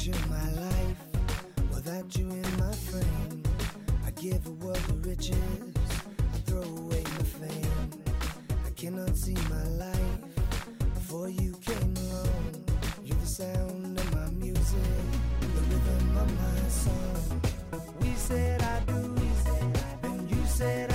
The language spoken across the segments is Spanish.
picture my life without you in my frame. I'd give a world of riches, I'd throw away my fame. I cannot see my life before you came along. You're the sound of my music, the rhythm of my song. We said I do, and you said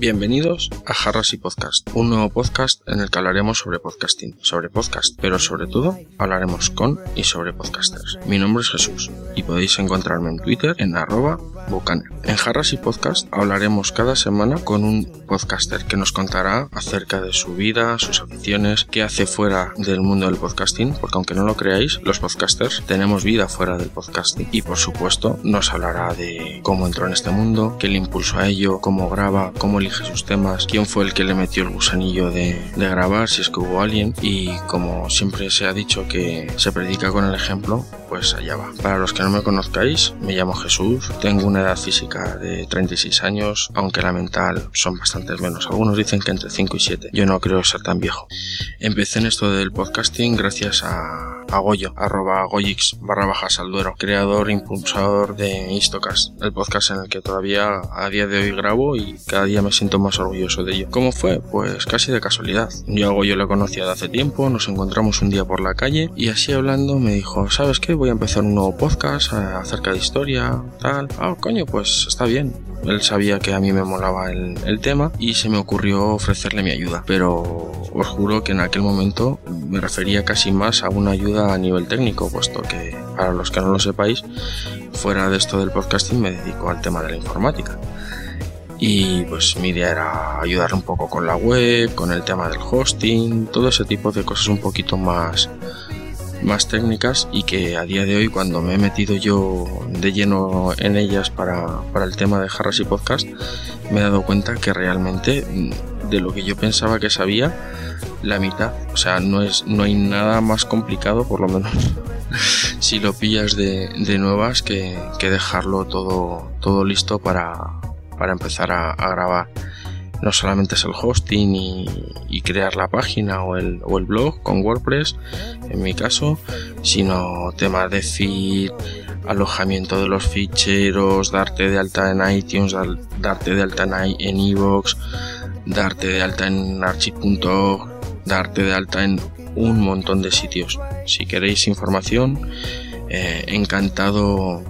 Bienvenidos a Jarras y Podcast, un nuevo podcast en el que hablaremos sobre podcasting, sobre podcast, pero sobre todo hablaremos con y sobre podcasters. Mi nombre es Jesús y podéis encontrarme en Twitter en arroba En Jarras y Podcast hablaremos cada semana con un podcaster que nos contará acerca de su vida, sus aficiones, qué hace fuera del mundo del podcasting, porque aunque no lo creáis, los podcasters tenemos vida fuera del podcasting. Y por supuesto nos hablará de cómo entró en este mundo, qué le impulsó a ello, cómo graba, cómo elige sus temas, quién fue el que le metió el gusanillo de, de grabar, si es que hubo alguien. Y como siempre se ha dicho que se predica con el ejemplo, pues allá va. Para los que no me conozcáis, me llamo Jesús, tengo una edad física de 36 años, aunque la mental son bastantes menos. Algunos dicen que entre 5 y 7. Yo no creo ser tan viejo. Empecé en esto del podcasting gracias a, a Goyo, arroba goyix barra baja salduero, creador, impulsador de Istocast, el podcast en el que todavía a día de hoy grabo y cada día me siento más orgulloso de ello. ¿Cómo fue? Pues casi de casualidad. Yo a Goyo le conocía de hace tiempo, nos encontramos un día por la calle y así hablando me dijo, ¿sabes qué? Voy a empezar un nuevo podcast eh, acerca de historia, tal. Ah, pues está bien. Él sabía que a mí me molaba el, el tema y se me ocurrió ofrecerle mi ayuda. Pero os juro que en aquel momento me refería casi más a una ayuda a nivel técnico, puesto que, para los que no lo sepáis, fuera de esto del podcasting me dedico al tema de la informática. Y pues mi idea era ayudar un poco con la web, con el tema del hosting, todo ese tipo de cosas un poquito más, más técnicas y que a día de hoy cuando me he metido yo de lleno en ellas para, para el tema de Jarras y Podcast, me he dado cuenta que realmente mm, de lo que yo pensaba que sabía, la mitad. O sea, no, es, no hay nada más complicado, por lo menos si lo pillas de, de nuevas, que, que dejarlo todo, todo listo para, para empezar a, a grabar. No solamente es el hosting y, crear la página o el, o el, blog con WordPress, en mi caso, sino temas de feed, alojamiento de los ficheros, darte de alta en iTunes, darte de alta en iVoox, darte de alta en archive.org, darte de alta en un montón de sitios. Si queréis información, eh, encantado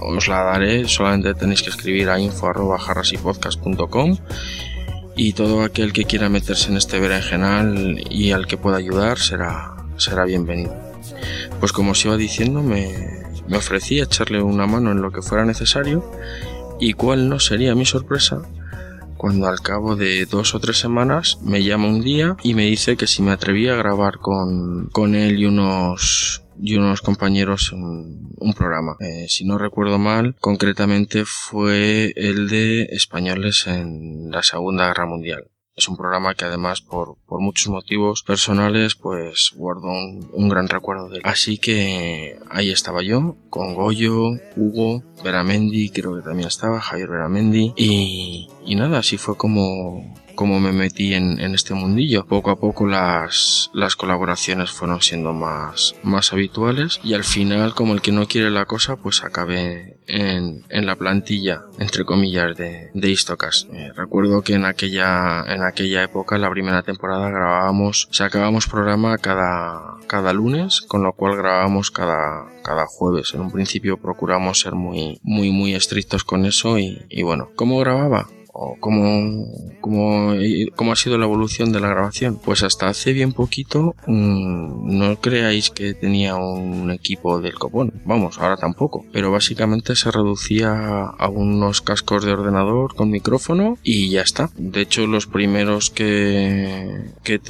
os la daré, solamente tenéis que escribir a info.jarrasypodcast.com y todo aquel que quiera meterse en este berenjenal y al que pueda ayudar será, será bienvenido. Pues como os iba diciendo, me, me ofrecí a echarle una mano en lo que fuera necesario y cuál no sería mi sorpresa cuando al cabo de dos o tres semanas me llama un día y me dice que si me atrevía a grabar con, con él y unos y unos compañeros un, un programa. Eh, si no recuerdo mal, concretamente fue el de españoles en la Segunda Guerra Mundial. Es un programa que además por, por muchos motivos personales pues guardo un, un, gran recuerdo de él. Así que ahí estaba yo, con Goyo, Hugo, Veramendi, creo que también estaba, Javier Veramendi. Y, y nada, así fue como, como me metí en, en, este mundillo. Poco a poco las, las colaboraciones fueron siendo más, más habituales y al final, como el que no quiere la cosa, pues acabé en, en la plantilla, entre comillas, de, de Istocas. Eh, recuerdo que en aquella, en aquella época, en la primera temporada, grabábamos, sacábamos programa cada, cada lunes, con lo cual grabábamos cada, cada jueves. En un principio procuramos ser muy, muy, muy estrictos con eso y, y bueno, ¿cómo grababa? Cómo, cómo, cómo, ha sido la evolución de la grabación. Pues hasta hace bien poquito mmm, no creáis que tenía un equipo del copón, vamos, ahora tampoco, pero básicamente se reducía a unos cascos de ordenador con micrófono y ya está. De hecho, los primeros que, que,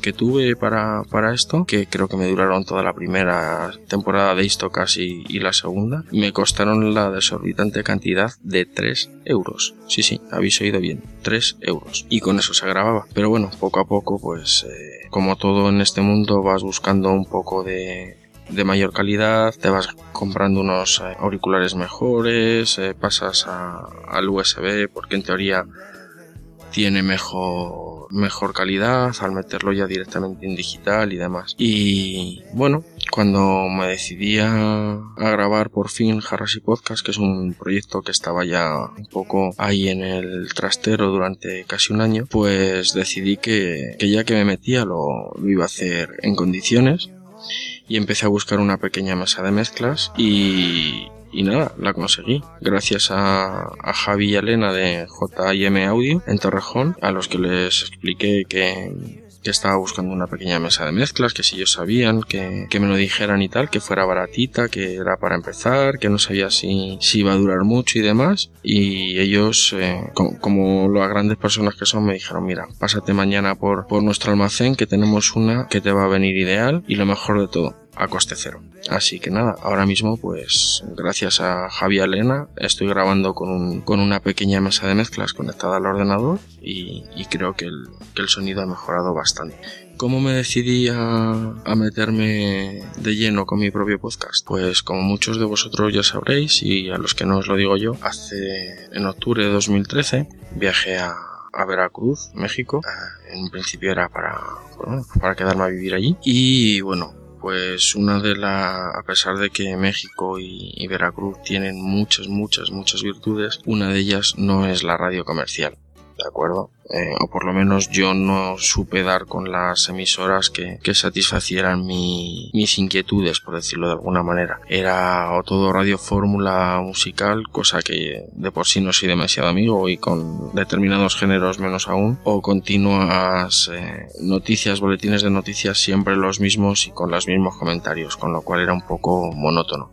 que tuve para, para esto, que creo que me duraron toda la primera temporada de Istocas y, y la segunda, me costaron la desorbitante cantidad de 3 euros. Sí, sí, habéis oído bien, 3 euros. Y con eso se grababa. Pero bueno, poco a poco, pues eh, como todo en este mundo, vas buscando un poco de, de mayor calidad, te vas comprando unos eh, auriculares mejores, eh, pasas al USB porque en teoría tiene mejor, mejor calidad al meterlo ya directamente en digital y demás. Y bueno, cuando me decidí a, grabar por fin Harras y Podcast, que es un proyecto que estaba ya un poco ahí en el trastero durante casi un año, pues decidí que, ya que me metía lo, lo iba a hacer en condiciones y empecé a buscar una pequeña mesa de mezclas y, y nada, la conseguí. Gracias a, a Javi y Elena de JM Audio en Torrejón, a los que les expliqué que, que estaba buscando una pequeña mesa de mezclas, que si ellos sabían, que, que, me lo dijeran y tal, que fuera baratita, que era para empezar, que no sabía si, si iba a durar mucho y demás. Y ellos, eh, como, como, las grandes personas que son, me dijeron, mira, pásate mañana por, por nuestro almacén, que tenemos una que te va a venir ideal y lo mejor de todo, a coste cero. Así que nada, ahora mismo pues gracias a Javi Elena estoy grabando con, un, con una pequeña mesa de mezclas conectada al ordenador y, creo que el, que el, sonido ha mejorado bastante. ¿Cómo me decidí a, meterme de lleno con mi propio podcast? Pues como muchos de vosotros ya sabréis y a los que no os lo digo yo, hace en octubre de 2013 viajé a, Veracruz, México. En principio era para, para quedarme a vivir allí. Y bueno, pues una de las, a pesar de que México y, y, Veracruz tienen muchas, muchas, muchas virtudes, una de ellas no es la radio comercial. ¿De acuerdo? Eh, o por lo menos yo no supe dar con las emisoras que, que satisfacieran mi, mis inquietudes, por decirlo de alguna manera. Era o todo radio fórmula musical, cosa que de por sí no soy demasiado amigo y con determinados géneros menos aún, o continuas eh, noticias, boletines de noticias siempre los mismos y con los mismos comentarios, con lo cual era un poco monótono.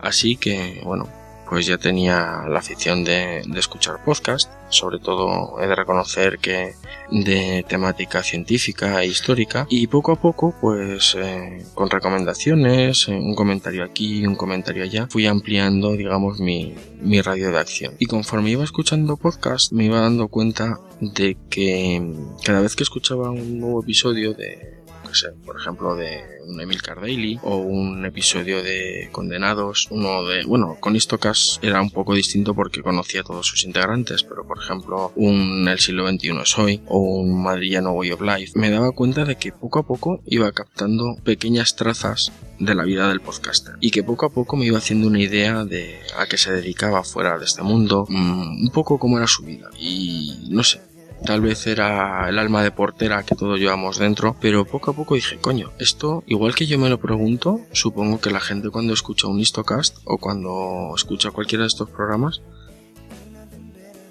Así que, bueno, pues ya tenía la afición de, de, escuchar podcast, sobre todo he de reconocer que de temática científica e histórica. Y poco a poco pues eh, con recomendaciones, un comentario aquí, un comentario allá, fui ampliando digamos mi, mi radio de acción. Y conforme iba escuchando podcast me iba dando cuenta de que cada vez que escuchaba un nuevo episodio de por ejemplo, de un Emil Daily o un episodio de Condenados, uno de, bueno, con Istocas era un poco distinto porque conocía a todos sus integrantes, pero por ejemplo, un El siglo XXI es hoy o un Madrillano Way of Life, me daba cuenta de que poco a poco iba captando pequeñas trazas de la vida del podcaster y que poco a poco me iba haciendo una idea de a qué se dedicaba fuera de este mundo, mmm, un poco cómo era su vida. Y no sé, Tal vez era el alma de portera que todos llevamos dentro, pero poco a poco dije, coño, esto, igual que yo me lo pregunto, supongo que la gente cuando escucha un Histocast o cuando escucha cualquiera de estos programas,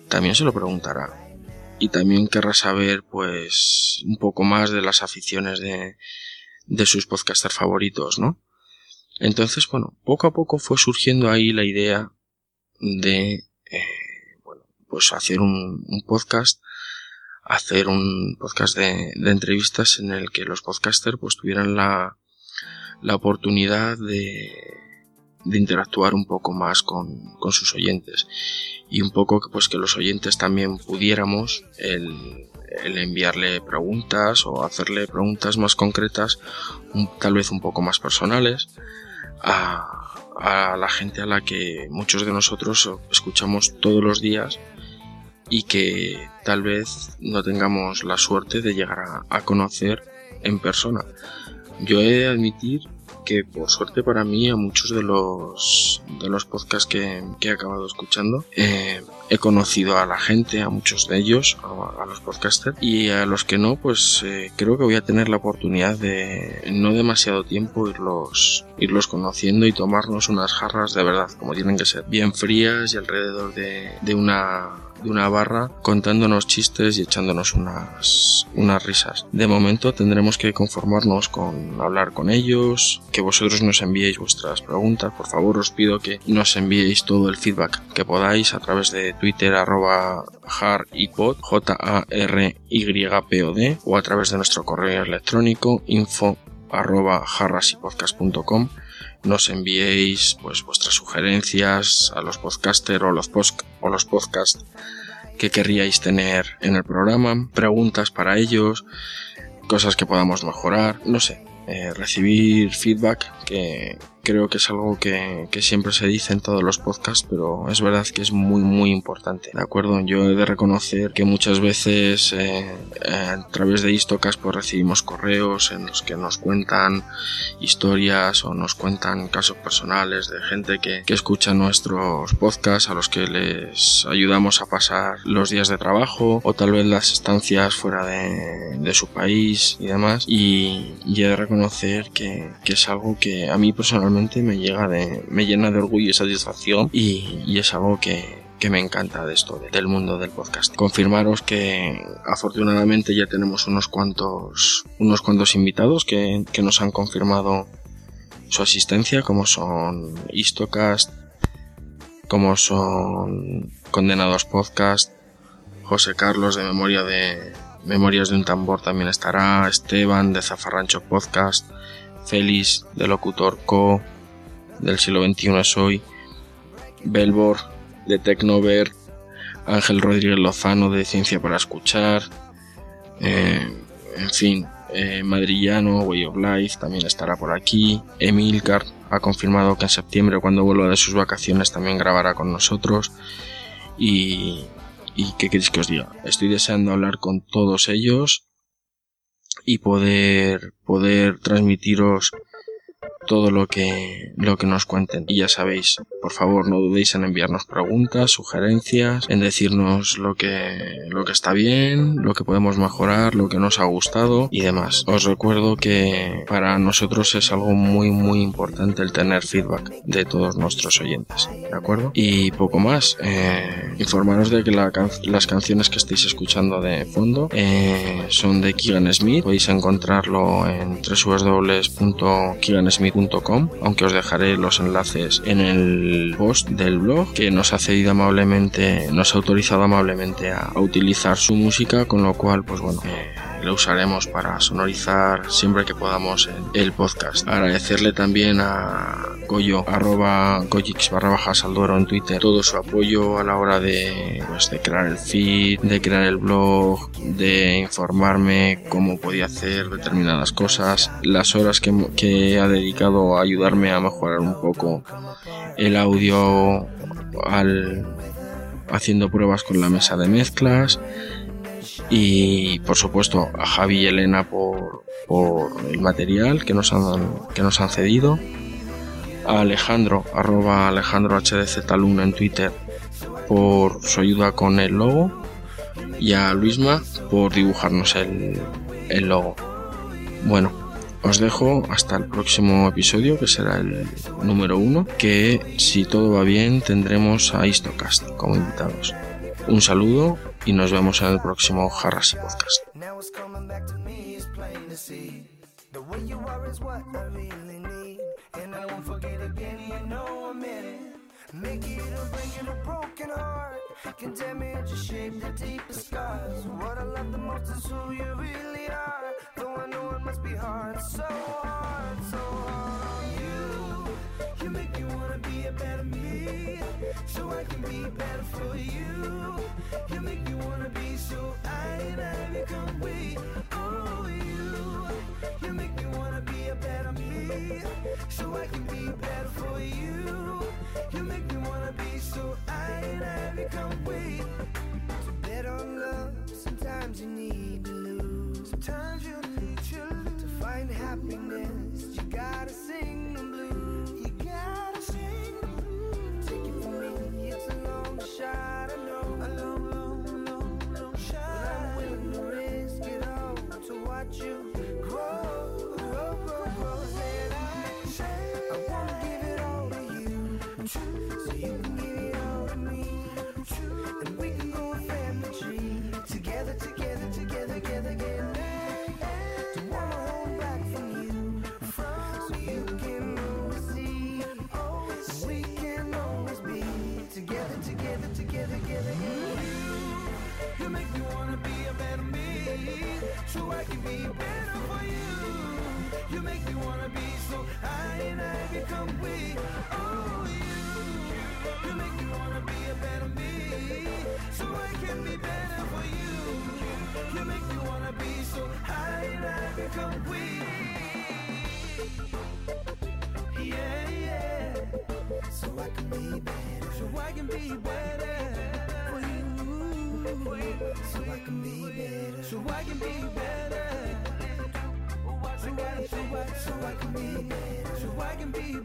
también se lo preguntará. Y también querrá saber, pues, un poco más de las aficiones de, de sus podcasters favoritos, ¿no? Entonces, bueno, poco a poco fue surgiendo ahí la idea de, eh, bueno, pues hacer un, un podcast hacer un podcast de, de, entrevistas en el que los podcasters pues tuvieran la, la oportunidad de, interactuar un poco más con, sus oyentes. Y un poco pues que los oyentes también pudiéramos el, enviarle preguntas o hacerle preguntas más concretas tal vez un poco más personales a, a la gente a la que muchos de nosotros escuchamos todos los días y que tal vez no tengamos la suerte de llegar a, conocer en persona. Yo he de admitir que por suerte para mí a muchos de los de los podcasts que, que he acabado escuchando eh, he conocido a la gente a muchos de ellos a, a los podcasters y a los que no pues eh, creo que voy a tener la oportunidad de en no demasiado tiempo irlos irlos conociendo y tomarnos unas jarras de verdad como tienen que ser bien frías y alrededor de, de una de una barra contándonos chistes y echándonos unas, unas risas. De momento tendremos que conformarnos con hablar con ellos, que vosotros nos enviéis vuestras preguntas. Por favor, os pido que nos enviéis todo el feedback que podáis a través de Twitter arroba j a r y p o d o a través de nuestro correo electrónico info arroba jarrasipodcast.com nos enviéis pues vuestras sugerencias a los podcasters o los, post o los podcasts que querríais tener en el programa, preguntas para ellos, cosas que podamos mejorar, no sé, eh, recibir feedback que creo que es algo que, siempre se dice en todos los podcasts, pero es verdad que es muy, muy importante. ¿De acuerdo? Yo he de reconocer que muchas veces eh, a través de Istocas pues recibimos correos en los que nos cuentan historias o nos cuentan casos personales de gente que, escucha nuestros podcasts a los que les ayudamos a pasar los días de trabajo o tal vez las estancias fuera de, su país y demás. Y, he de reconocer que es algo que a mí personalmente me llega de, me llena de orgullo y satisfacción y, es algo que, me encanta de esto, del mundo del podcast. Confirmaros que afortunadamente ya tenemos unos cuantos, unos cuantos invitados que, nos han confirmado su asistencia, como son Istocast, como son Condenados Podcast, José Carlos de Memoria de Memorias de un Tambor también estará, Esteban de Zafarrancho Podcast, Félix de Locutor Co. del siglo XXI es hoy, Belbor de Tecnover, Ángel Rodríguez Lozano de Ciencia para Escuchar, eh, en fin, eh, Madrillano, Way of Life también estará por aquí, Emilcar ha confirmado que en septiembre cuando vuelva de sus vacaciones también grabará con nosotros y, y qué queréis que os diga, estoy deseando hablar con todos ellos y poder, poder transmitiros todo lo que, lo que nos cuenten. Y ya sabéis, por favor, no dudéis en enviarnos preguntas, sugerencias, en decirnos lo que, lo que está bien, lo que podemos mejorar, lo que nos ha gustado y demás. Os recuerdo que para nosotros es algo muy, muy importante el tener feedback de todos nuestros oyentes, ¿de acuerdo? Y poco más, eh, informaros de que las canciones que estáis escuchando de fondo eh, son de Keegan Smith. Podéis encontrarlo en www.keegansmith aunque os dejaré los enlaces en el post del blog que nos ha cedido amablemente, nos ha autorizado amablemente a, utilizar su música, con lo cual, pues bueno, eh, lo usaremos para sonorizar siempre que podamos el podcast. Agradecerle también a Goyo, arroba Goyix barra bajas al en Twitter, todo su apoyo a la hora de, pues, de crear el feed, de crear el blog, de informarme cómo podía hacer determinadas cosas, las horas que, que ha dedicado a ayudarme a mejorar un poco el audio haciendo pruebas con la mesa de mezclas y por supuesto a Javi y Elena por, el material que nos han, que nos han cedido, a Alejandro, arroba Alejandro HDZ Talun en Twitter por su ayuda con el logo y a Luisma por dibujarnos el, el logo. Bueno, os dejo hasta el próximo episodio que será el número uno que si todo va bien tendremos a Istocast como invitados. Un saludo y nos vemos en el próximo Jarras Podcast. Make it or break it. A broken heart. Can damage your shape the deepest scars. What I love the most is who you really are. Though I know it must be hard So So I can be better for you. You make me wanna be so I and I become we Oh you. You make me wanna be a better me So I can be better for you. You make me wanna be so I and I become we To bet on love. Sometimes you need to lose. Sometimes you need to lose. To find happiness You gotta sing the blues make me wanna be a better me. So I can be better for you. You make me wanna be so I and I become we So I can be better. So I can be better.